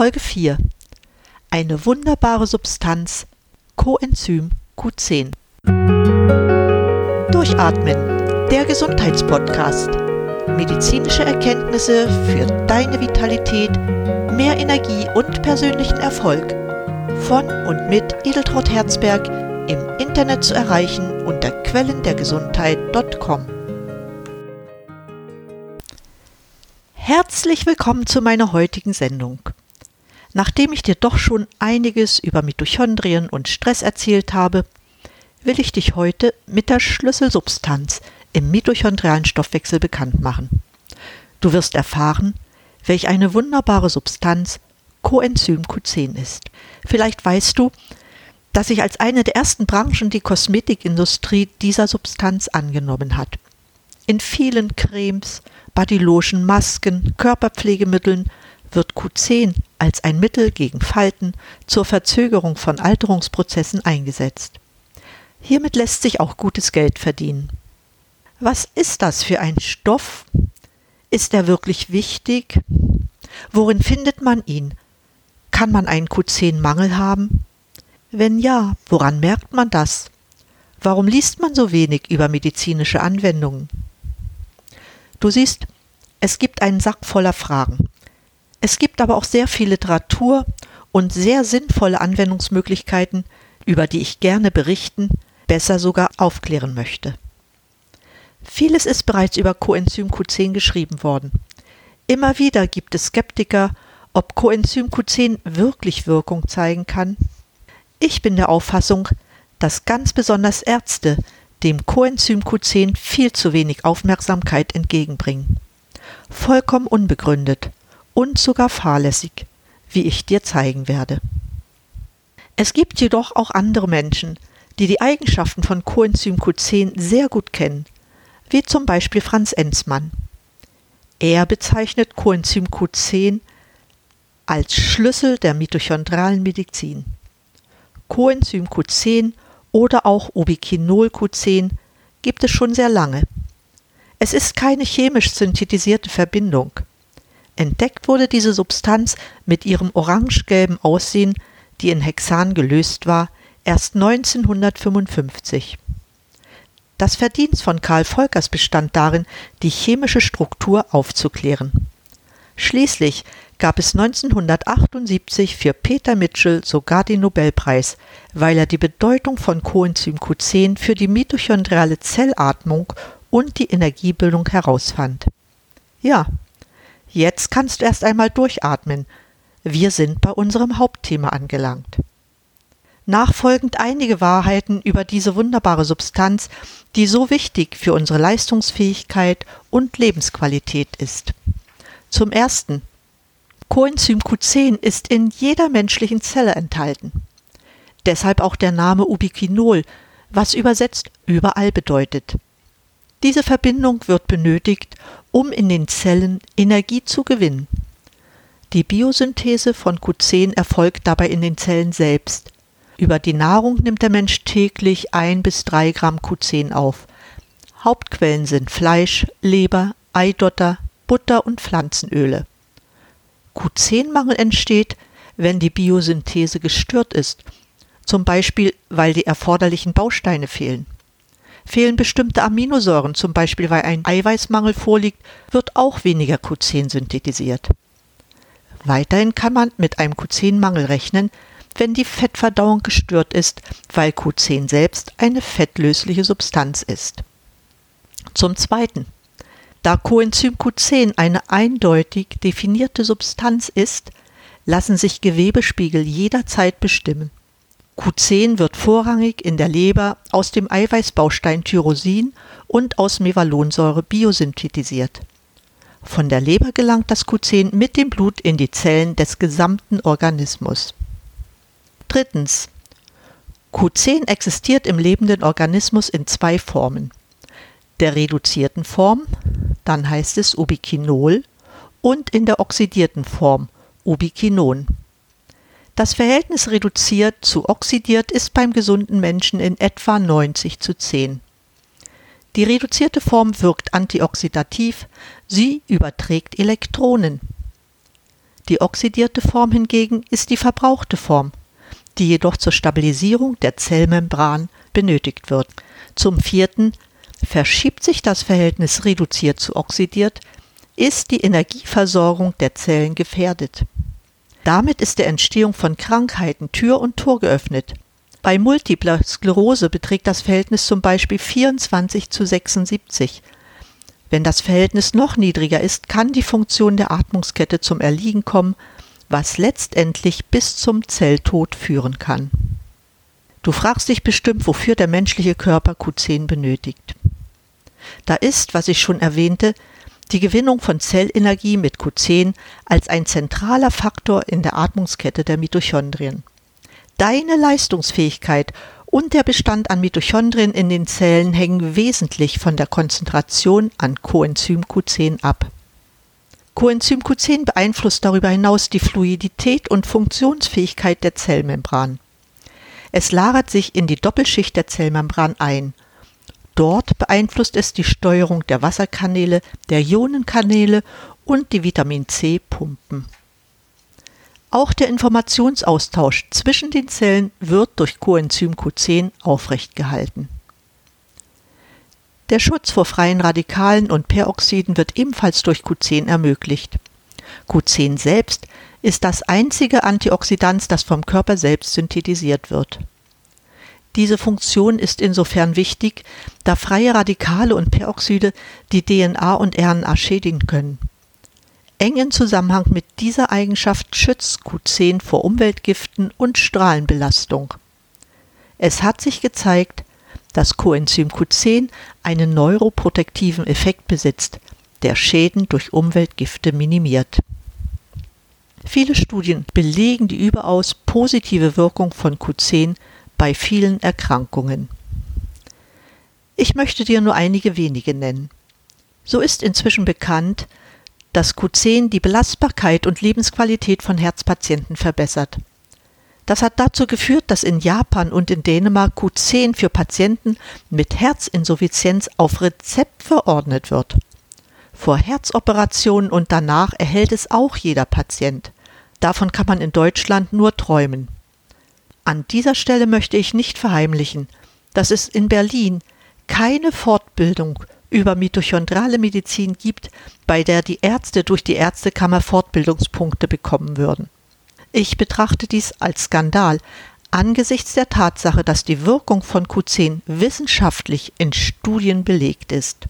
Folge 4. Eine wunderbare Substanz, Coenzym Q10. Durchatmen, der Gesundheitspodcast. Medizinische Erkenntnisse für deine Vitalität, mehr Energie und persönlichen Erfolg. Von und mit Edeltraut Herzberg im Internet zu erreichen unter quellendergesundheit.com. Herzlich willkommen zu meiner heutigen Sendung. Nachdem ich dir doch schon einiges über Mitochondrien und Stress erzählt habe, will ich dich heute mit der Schlüsselsubstanz im mitochondrialen Stoffwechsel bekannt machen. Du wirst erfahren, welch eine wunderbare Substanz Coenzym Q10 ist. Vielleicht weißt du, dass sich als eine der ersten Branchen die Kosmetikindustrie dieser Substanz angenommen hat. In vielen Cremes, Bodylotion, Masken, Körperpflegemitteln wird Q10 als ein Mittel gegen Falten zur Verzögerung von Alterungsprozessen eingesetzt. Hiermit lässt sich auch gutes Geld verdienen. Was ist das für ein Stoff? Ist er wirklich wichtig? Worin findet man ihn? Kann man einen Q10-Mangel haben? Wenn ja, woran merkt man das? Warum liest man so wenig über medizinische Anwendungen? Du siehst, es gibt einen Sack voller Fragen. Es gibt aber auch sehr viel Literatur und sehr sinnvolle Anwendungsmöglichkeiten, über die ich gerne berichten, besser sogar aufklären möchte. Vieles ist bereits über Coenzym Q10 geschrieben worden. Immer wieder gibt es Skeptiker, ob Coenzym Q10 wirklich Wirkung zeigen kann. Ich bin der Auffassung, dass ganz besonders Ärzte dem Coenzym Q10 viel zu wenig Aufmerksamkeit entgegenbringen. Vollkommen unbegründet und sogar fahrlässig, wie ich dir zeigen werde. Es gibt jedoch auch andere Menschen, die die Eigenschaften von Coenzym Q10 sehr gut kennen, wie zum Beispiel Franz Enzmann. Er bezeichnet Coenzym Q10 als Schlüssel der mitochondralen Medizin. Coenzym Q10 oder auch Ubiquinol Q10 gibt es schon sehr lange. Es ist keine chemisch synthetisierte Verbindung. Entdeckt wurde diese Substanz mit ihrem orange-gelben Aussehen, die in Hexan gelöst war, erst 1955. Das Verdienst von Karl Volkers bestand darin, die chemische Struktur aufzuklären. Schließlich gab es 1978 für Peter Mitchell sogar den Nobelpreis, weil er die Bedeutung von Coenzym Q10 für die mitochondriale Zellatmung und die Energiebildung herausfand. Ja, Jetzt kannst du erst einmal durchatmen. Wir sind bei unserem Hauptthema angelangt. Nachfolgend einige Wahrheiten über diese wunderbare Substanz, die so wichtig für unsere Leistungsfähigkeit und Lebensqualität ist. Zum ersten. Coenzym Q10 ist in jeder menschlichen Zelle enthalten. Deshalb auch der Name Ubiquinol, was übersetzt überall bedeutet. Diese Verbindung wird benötigt, um in den Zellen Energie zu gewinnen. Die Biosynthese von Q10 erfolgt dabei in den Zellen selbst. Über die Nahrung nimmt der Mensch täglich ein bis drei Gramm Q10 auf. Hauptquellen sind Fleisch, Leber, Eidotter, Butter und Pflanzenöle. Q10-Mangel entsteht, wenn die Biosynthese gestört ist, zum Beispiel weil die erforderlichen Bausteine fehlen. Fehlen bestimmte Aminosäuren, zum Beispiel weil ein Eiweißmangel vorliegt, wird auch weniger Q10 synthetisiert. Weiterhin kann man mit einem Q10-Mangel rechnen, wenn die Fettverdauung gestört ist, weil Q10 selbst eine fettlösliche Substanz ist. Zum Zweiten. Da Coenzym Q10 eine eindeutig definierte Substanz ist, lassen sich Gewebespiegel jederzeit bestimmen. Q10 wird vorrangig in der Leber aus dem Eiweißbaustein Tyrosin und aus Mevalonsäure biosynthetisiert. Von der Leber gelangt das Q10 mit dem Blut in die Zellen des gesamten Organismus. Drittens. Q10 existiert im lebenden Organismus in zwei Formen. Der reduzierten Form, dann heißt es Ubiquinol, und in der oxidierten Form, Ubiquinon. Das Verhältnis reduziert zu oxidiert ist beim gesunden Menschen in etwa 90 zu 10. Die reduzierte Form wirkt antioxidativ, sie überträgt Elektronen. Die oxidierte Form hingegen ist die verbrauchte Form, die jedoch zur Stabilisierung der Zellmembran benötigt wird. Zum vierten verschiebt sich das Verhältnis reduziert zu oxidiert, ist die Energieversorgung der Zellen gefährdet. Damit ist der Entstehung von Krankheiten Tür und Tor geöffnet. Bei multipler Sklerose beträgt das Verhältnis zum Beispiel 24 zu 76. Wenn das Verhältnis noch niedriger ist, kann die Funktion der Atmungskette zum Erliegen kommen, was letztendlich bis zum Zelltod führen kann. Du fragst dich bestimmt, wofür der menschliche Körper Q10 benötigt. Da ist, was ich schon erwähnte, die Gewinnung von Zellenergie mit Q10 als ein zentraler Faktor in der Atmungskette der Mitochondrien. Deine Leistungsfähigkeit und der Bestand an Mitochondrien in den Zellen hängen wesentlich von der Konzentration an Coenzym Q10 ab. Coenzym Q10 beeinflusst darüber hinaus die Fluidität und Funktionsfähigkeit der Zellmembran. Es lagert sich in die Doppelschicht der Zellmembran ein – Dort beeinflusst es die Steuerung der Wasserkanäle, der Ionenkanäle und die Vitamin C-Pumpen. Auch der Informationsaustausch zwischen den Zellen wird durch Coenzym Q10 aufrechtgehalten. Der Schutz vor freien Radikalen und Peroxiden wird ebenfalls durch Q10 ermöglicht. Q10 selbst ist das einzige Antioxidant, das vom Körper selbst synthetisiert wird. Diese Funktion ist insofern wichtig, da freie Radikale und Peroxide die DNA und RNA schädigen können. Eng in Zusammenhang mit dieser Eigenschaft schützt Q10 vor Umweltgiften und Strahlenbelastung. Es hat sich gezeigt, dass Coenzym Q10 einen neuroprotektiven Effekt besitzt, der Schäden durch Umweltgifte minimiert. Viele Studien belegen die überaus positive Wirkung von Q10 bei vielen Erkrankungen. Ich möchte dir nur einige wenige nennen. So ist inzwischen bekannt, dass Q10 die Belastbarkeit und Lebensqualität von Herzpatienten verbessert. Das hat dazu geführt, dass in Japan und in Dänemark Q10 für Patienten mit Herzinsuffizienz auf Rezept verordnet wird. Vor Herzoperationen und danach erhält es auch jeder Patient. Davon kann man in Deutschland nur träumen. An dieser Stelle möchte ich nicht verheimlichen, dass es in Berlin keine Fortbildung über mitochondrale Medizin gibt, bei der die Ärzte durch die Ärztekammer Fortbildungspunkte bekommen würden. Ich betrachte dies als Skandal angesichts der Tatsache, dass die Wirkung von Q10 wissenschaftlich in Studien belegt ist.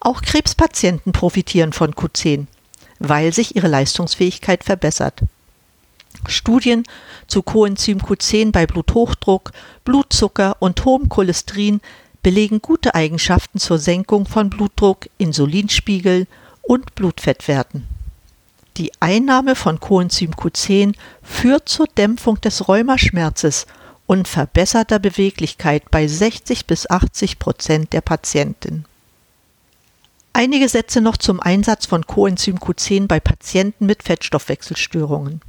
Auch Krebspatienten profitieren von Q10, weil sich ihre Leistungsfähigkeit verbessert. Studien zu Coenzym Q10 bei Bluthochdruck, Blutzucker und hohem Cholesterin belegen gute Eigenschaften zur Senkung von Blutdruck, Insulinspiegel und Blutfettwerten. Die Einnahme von Coenzym Q10 führt zur Dämpfung des Rheumaschmerzes und verbesserter Beweglichkeit bei 60 bis 80 Prozent der Patienten. Einige Sätze noch zum Einsatz von Coenzym Q10 bei Patienten mit Fettstoffwechselstörungen.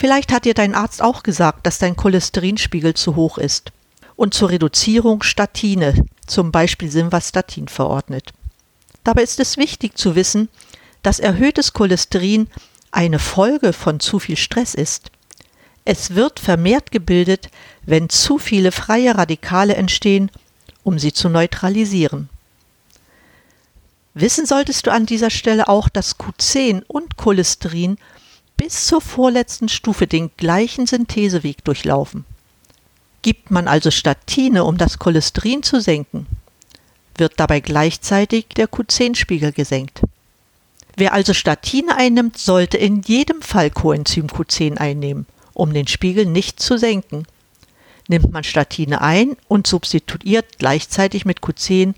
Vielleicht hat dir dein Arzt auch gesagt, dass dein Cholesterinspiegel zu hoch ist und zur Reduzierung Statine, zum Beispiel Simvastatin, verordnet. Dabei ist es wichtig zu wissen, dass erhöhtes Cholesterin eine Folge von zu viel Stress ist. Es wird vermehrt gebildet, wenn zu viele freie Radikale entstehen, um sie zu neutralisieren. Wissen solltest du an dieser Stelle auch, dass Q10 und Cholesterin bis zur vorletzten Stufe den gleichen Syntheseweg durchlaufen. Gibt man also Statine, um das Cholesterin zu senken, wird dabei gleichzeitig der Q10-Spiegel gesenkt. Wer also Statine einnimmt, sollte in jedem Fall Coenzym Q10 einnehmen, um den Spiegel nicht zu senken. Nimmt man Statine ein und substituiert gleichzeitig mit Q10,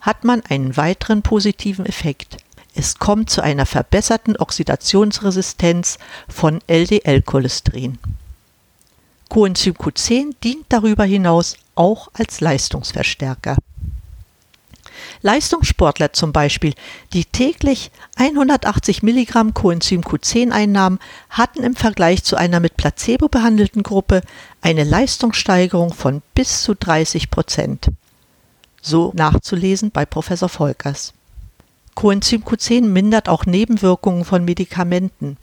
hat man einen weiteren positiven Effekt. Es kommt zu einer verbesserten Oxidationsresistenz von LDL-Cholesterin. Coenzym Q10 dient darüber hinaus auch als Leistungsverstärker. Leistungssportler zum Beispiel, die täglich 180 Milligramm Coenzym Q10 einnahmen, hatten im Vergleich zu einer mit Placebo behandelten Gruppe eine Leistungssteigerung von bis zu 30 Prozent. So nachzulesen bei Professor Volkers. Coenzym Q10 mindert auch Nebenwirkungen von Medikamenten.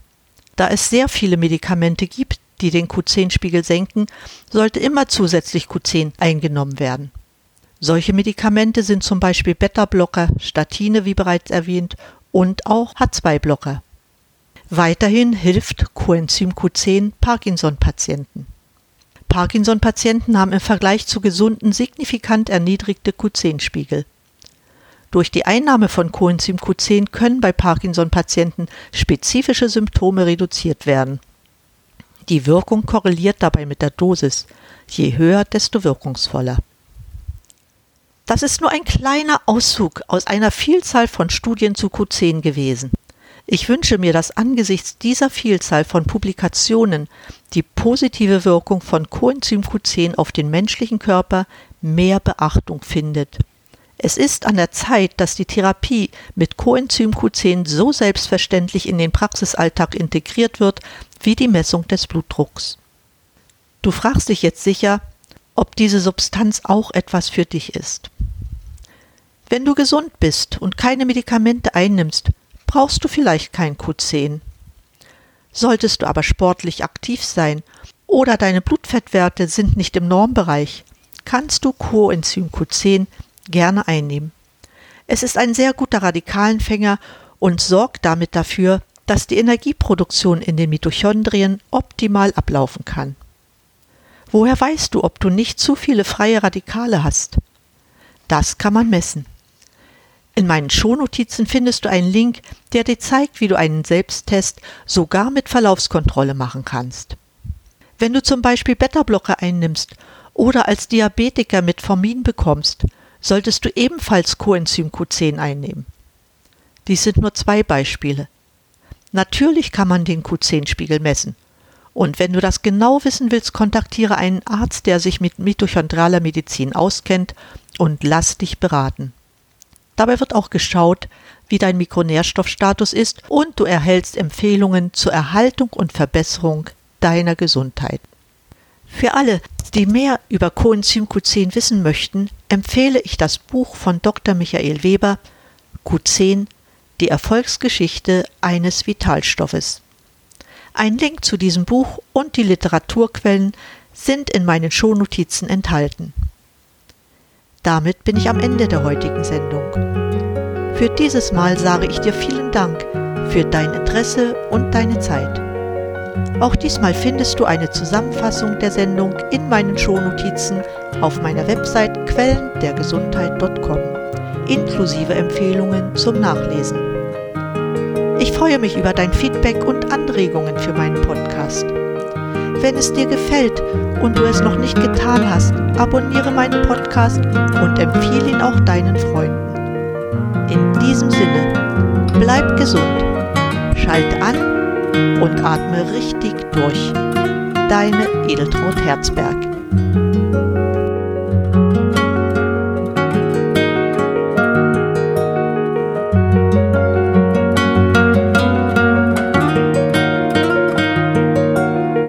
Da es sehr viele Medikamente gibt, die den Q10-Spiegel senken, sollte immer zusätzlich Q10 eingenommen werden. Solche Medikamente sind zum Beispiel Beta-Blocker, Statine, wie bereits erwähnt, und auch H2-Blocker. Weiterhin hilft Coenzym Q10 Parkinson-Patienten. Parkinson-Patienten haben im Vergleich zu gesunden signifikant erniedrigte Q10-Spiegel. Durch die Einnahme von Coenzym Q10 können bei Parkinson-Patienten spezifische Symptome reduziert werden. Die Wirkung korreliert dabei mit der Dosis. Je höher, desto wirkungsvoller. Das ist nur ein kleiner Auszug aus einer Vielzahl von Studien zu Q10 gewesen. Ich wünsche mir, dass angesichts dieser Vielzahl von Publikationen die positive Wirkung von Coenzym Q10 auf den menschlichen Körper mehr Beachtung findet. Es ist an der Zeit, dass die Therapie mit Coenzym Q10 so selbstverständlich in den Praxisalltag integriert wird wie die Messung des Blutdrucks. Du fragst dich jetzt sicher, ob diese Substanz auch etwas für dich ist. Wenn du gesund bist und keine Medikamente einnimmst, brauchst du vielleicht kein Q10. Solltest du aber sportlich aktiv sein oder deine Blutfettwerte sind nicht im Normbereich, kannst du Coenzym Q10 gerne einnehmen. Es ist ein sehr guter Radikalenfänger und sorgt damit dafür, dass die Energieproduktion in den Mitochondrien optimal ablaufen kann. Woher weißt du, ob du nicht zu viele freie Radikale hast? Das kann man messen. In meinen Shownotizen findest du einen Link, der dir zeigt, wie du einen Selbsttest sogar mit Verlaufskontrolle machen kannst. Wenn du zum Beispiel Beta-Blocker einnimmst oder als Diabetiker Metformin bekommst, solltest du ebenfalls Coenzym Q10 einnehmen. Dies sind nur zwei Beispiele. Natürlich kann man den Q10-Spiegel messen. Und wenn du das genau wissen willst, kontaktiere einen Arzt, der sich mit mitochondraler Medizin auskennt und lass dich beraten. Dabei wird auch geschaut, wie dein Mikronährstoffstatus ist und du erhältst Empfehlungen zur Erhaltung und Verbesserung deiner Gesundheit. Für alle, die mehr über Coenzym Q10 wissen möchten, empfehle ich das Buch von Dr. Michael Weber Q10 Die Erfolgsgeschichte eines Vitalstoffes. Ein Link zu diesem Buch und die Literaturquellen sind in meinen Shownotizen enthalten. Damit bin ich am Ende der heutigen Sendung. Für dieses Mal sage ich dir vielen Dank für dein Interesse und deine Zeit. Auch diesmal findest du eine Zusammenfassung der Sendung in meinen Shownotizen auf meiner Website quellendergesundheit.com, inklusive Empfehlungen zum Nachlesen. Ich freue mich über dein Feedback und Anregungen für meinen Podcast. Wenn es dir gefällt und du es noch nicht getan hast, abonniere meinen Podcast und empfehle ihn auch deinen Freunden. In diesem Sinne, bleib gesund, schalt an und atme richtig durch. Deine Edeltraut Herzberg.